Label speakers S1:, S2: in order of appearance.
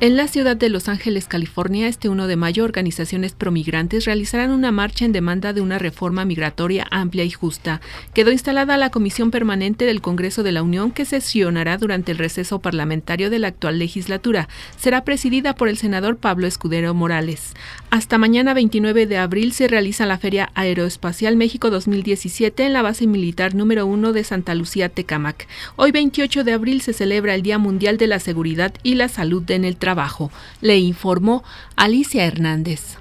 S1: En la ciudad de Los Ángeles, California, este 1 de mayo, organizaciones promigrantes realizarán una marcha en demanda de una reforma migratoria amplia y justa. Quedó instalada la Comisión Permanente del Congreso de la Unión que sesionará durante el receso parlamentario de la actual legislatura. Será presidida por el senador Pablo Escudero Morales. Hasta mañana 29 de abril se realiza la Feria Aeroespacial México 2017 en la base militar número 1 de Santa Lucía, Tecamac. Hoy 28 de abril se celebra el Día Mundial de la Seguridad y la Salud en el trabajo, le informó Alicia Hernández.